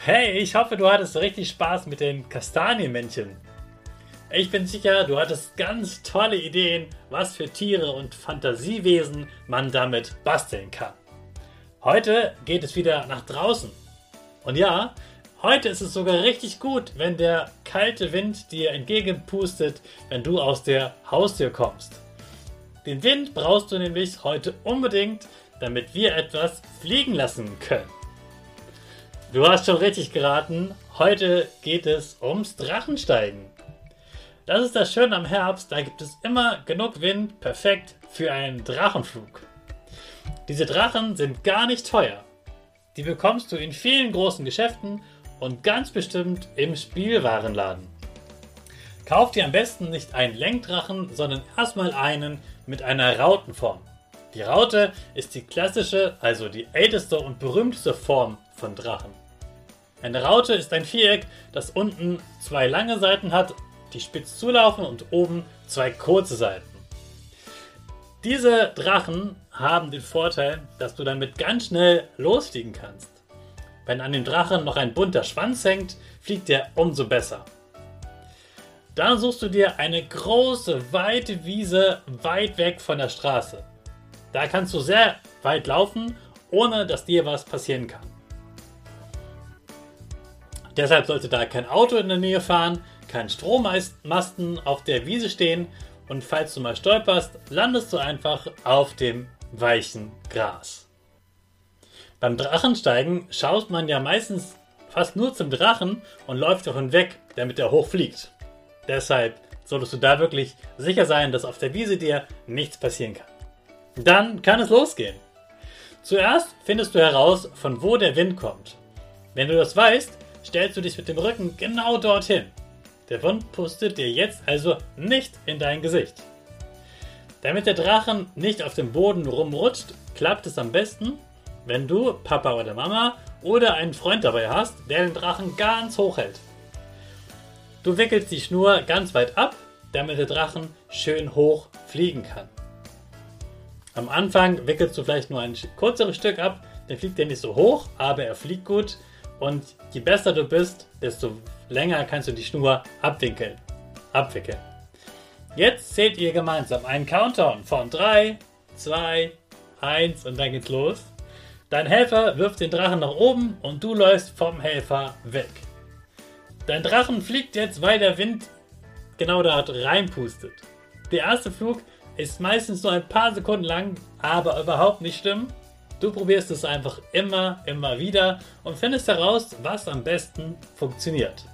Hey, ich hoffe, du hattest richtig Spaß mit den Kastanienmännchen. Ich bin sicher, du hattest ganz tolle Ideen, was für Tiere und Fantasiewesen man damit basteln kann. Heute geht es wieder nach draußen. Und ja, heute ist es sogar richtig gut, wenn der kalte Wind dir entgegenpustet, wenn du aus der Haustür kommst. Den Wind brauchst du nämlich heute unbedingt, damit wir etwas fliegen lassen können. Du hast schon richtig geraten. Heute geht es ums Drachensteigen. Das ist das Schöne am Herbst, da gibt es immer genug Wind, perfekt für einen Drachenflug. Diese Drachen sind gar nicht teuer. Die bekommst du in vielen großen Geschäften und ganz bestimmt im Spielwarenladen. Kauf dir am besten nicht einen Lenkdrachen, sondern erstmal einen mit einer Rautenform. Die Raute ist die klassische, also die älteste und berühmteste Form von Drachen. Eine Raute ist ein Viereck, das unten zwei lange Seiten hat, die spitz zulaufen und oben zwei kurze Seiten. Diese Drachen haben den Vorteil, dass du damit ganz schnell losfliegen kannst. Wenn an dem Drachen noch ein bunter Schwanz hängt, fliegt er umso besser. Dann suchst du dir eine große, weite Wiese weit weg von der Straße. Da kannst du sehr weit laufen, ohne dass dir was passieren kann. Deshalb sollte da kein Auto in der Nähe fahren, kein Strommasten auf der Wiese stehen und falls du mal stolperst, landest du einfach auf dem weichen Gras. Beim Drachensteigen schaut man ja meistens fast nur zum Drachen und läuft davon weg, damit er hochfliegt. Deshalb solltest du da wirklich sicher sein, dass auf der Wiese dir nichts passieren kann. Dann kann es losgehen. Zuerst findest du heraus, von wo der Wind kommt. Wenn du das weißt, stellst du dich mit dem Rücken genau dorthin. Der Wind pustet dir jetzt also nicht in dein Gesicht. Damit der Drachen nicht auf dem Boden rumrutscht, klappt es am besten, wenn du Papa oder Mama oder einen Freund dabei hast, der den Drachen ganz hoch hält. Du wickelst die Schnur ganz weit ab, damit der Drachen schön hoch fliegen kann. Am Anfang wickelst du vielleicht nur ein kürzeres Stück ab, dann fliegt er nicht so hoch, aber er fliegt gut und je besser du bist, desto länger kannst du die Schnur abwinkeln. Abwickeln. Jetzt zählt ihr gemeinsam einen Countdown von 3, 2, 1 und dann geht's los. Dein Helfer wirft den Drachen nach oben und du läufst vom Helfer weg. Dein Drachen fliegt jetzt, weil der Wind genau dort reinpustet. Der erste Flug ist meistens nur ein paar Sekunden lang, aber überhaupt nicht schlimm. Du probierst es einfach immer, immer wieder und findest heraus, was am besten funktioniert.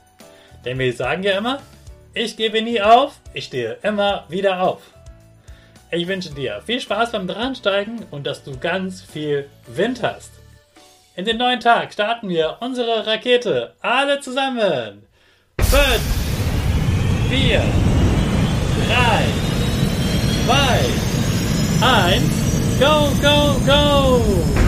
Denn wir sagen ja immer, ich gebe nie auf, ich stehe immer wieder auf. Ich wünsche dir viel Spaß beim Dransteigen und dass du ganz viel Wind hast. In den neuen Tag starten wir unsere Rakete. Alle zusammen. 5, 4, 3, 2, 1. Go, go, go!